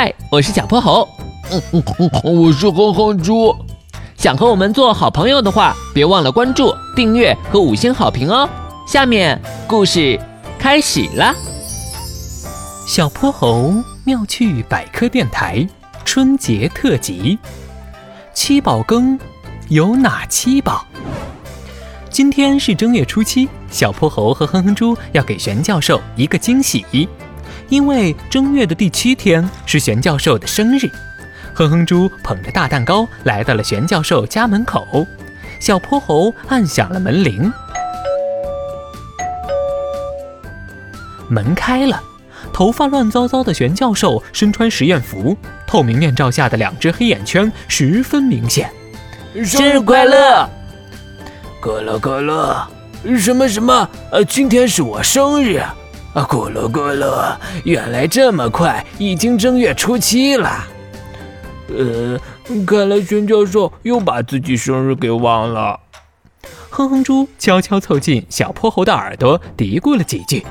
嗨，我是小泼猴。嗯嗯嗯，我是哼哼猪。想和我们做好朋友的话，别忘了关注、订阅和五星好评哦。下面故事开始了。小泼猴妙趣百科电台春节特辑：七宝羹有哪七宝？今天是正月初七，小泼猴和哼哼猪要给玄教授一个惊喜，因为正月的第七天是玄教授的生日。哼哼猪捧着大蛋糕来到了玄教授家门口，小泼猴按响了门铃，门开了，头发乱糟糟的玄教授身穿实验服，透明面罩下的两只黑眼圈十分明显。生日快乐！可乐可乐，什么什么？呃，今天是我生日咕噜咕噜，原来这么快，已经正月初七了。呃，看来玄教授又把自己生日给忘了。哼哼猪悄悄凑近小泼猴的耳朵，嘀咕了几句。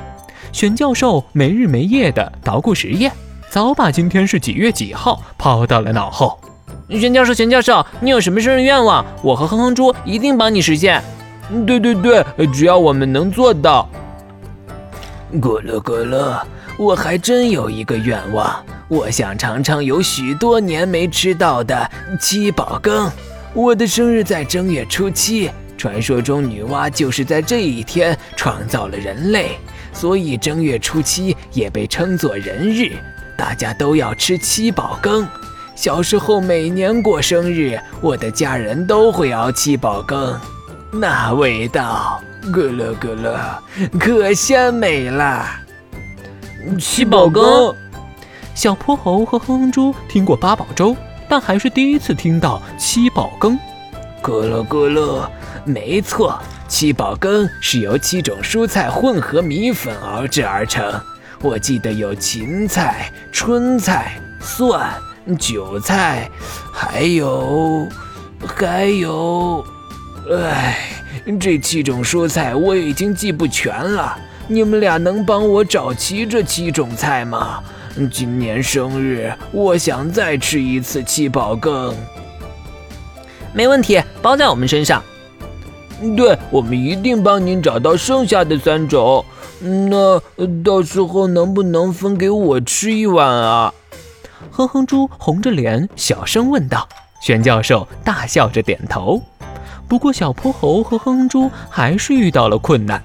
玄教授没日没夜的捣鼓实验，早把今天是几月几号抛到了脑后。玄教授，玄教授，你有什么生日愿望？我和哼哼猪一定帮你实现。对对对，只要我们能做到。咕噜咕噜，我还真有一个愿望，我想尝尝有许多年没吃到的七宝羹。我的生日在正月初七，传说中女娲就是在这一天创造了人类，所以正月初七也被称作人日，大家都要吃七宝羹。小时候每年过生日，我的家人都会熬七宝羹，那味道咯咯咯咯，可鲜美了。七宝羹，小泼猴和哼哼猪听过八宝粥，但还是第一次听到七宝羹。咕噜咕噜，没错，七宝羹是由七种蔬菜混合米粉熬制而成。我记得有芹菜、春菜、蒜。韭菜，还有，还有，哎，这七种蔬菜我已经记不全了。你们俩能帮我找齐这七种菜吗？今年生日，我想再吃一次七宝羹。没问题，包在我们身上。对，我们一定帮您找到剩下的三种。那到时候能不能分给我吃一碗啊？哼哼猪红着脸小声问道：“玄教授大笑着点头。不过小泼猴和哼猪还是遇到了困难。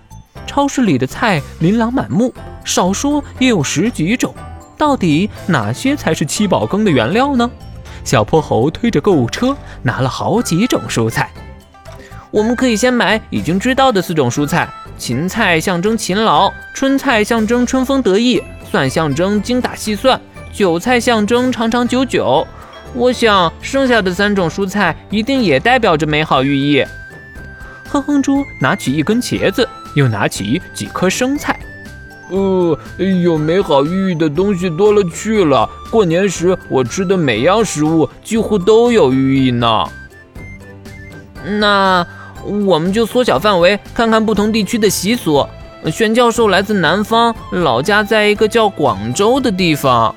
超市里的菜琳琅满目，少说也有十几种。到底哪些才是七宝羹的原料呢？”小泼猴推着购物车，拿了好几种蔬菜。我们可以先买已经知道的四种蔬菜：芹菜象征勤劳，春菜象征春风得意，蒜象征精打细算。韭菜象征长长久久，我想剩下的三种蔬菜一定也代表着美好寓意。哼哼猪拿起一根茄子，又拿起几颗生菜。呃，有美好寓意的东西多了去了。过年时我吃的每样食物几乎都有寓意呢。那我们就缩小范围，看看不同地区的习俗。玄教授来自南方，老家在一个叫广州的地方。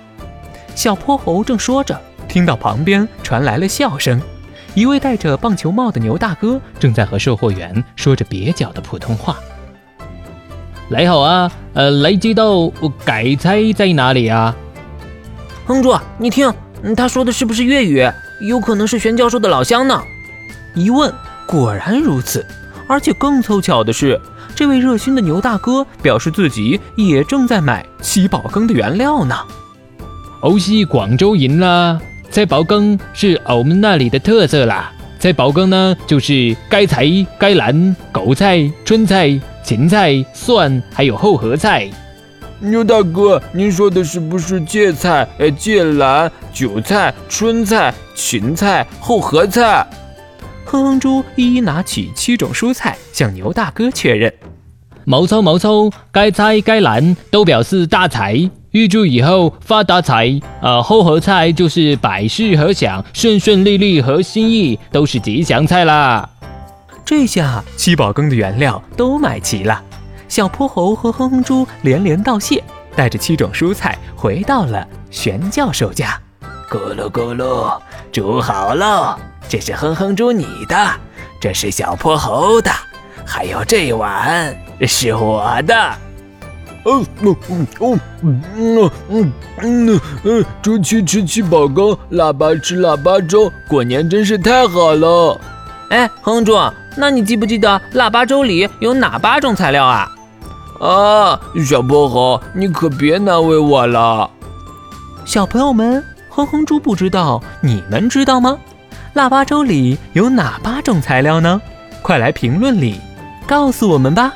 小泼猴正说着，听到旁边传来了笑声。一位戴着棒球帽的牛大哥正在和售货员说着蹩脚的普通话：“你好啊，呃，你知道改菜在哪里啊？”哼住，你听，他说的是不是粤语？有可能是玄教授的老乡呢。一问，果然如此。而且更凑巧的是，这位热心的牛大哥表示自己也正在买七宝羹的原料呢。欧西广州人啦，在宝羹是我们那里的特色啦。菜宝羹呢，就是该菜、该兰、狗菜、春菜、芹菜、蒜，还有厚荷菜。牛大哥，您说的是不是芥菜、呃芥兰、韭菜、春菜、芹菜、厚荷菜？哼哼猪一一拿起七种蔬菜，向牛大哥确认。毛糙毛糙，该菜该兰都表示大财。预祝以后发大财！呃，厚荷菜就是百事和享、顺顺利利和心意，都是吉祥菜啦。这下七宝羹的原料都买齐了，小泼猴和哼哼猪连连道谢。带着七种蔬菜回到了玄教授家。咕噜咕噜，煮好喽！这是哼哼猪你的，这是小泼猴的，还有这碗是我的。嗯嗯嗯嗯嗯嗯嗯嗯，猪七吃七宝羹，腊八吃腊八粥，过年真是太好了。哎，哼哼猪，那你记不记得腊八粥里有哪八种材料啊？啊，小泼猴，你可别难为我了。小朋友们，哼哼猪不知道，你们知道吗？腊八粥里有哪八种材料呢？快来评论里告诉我们吧。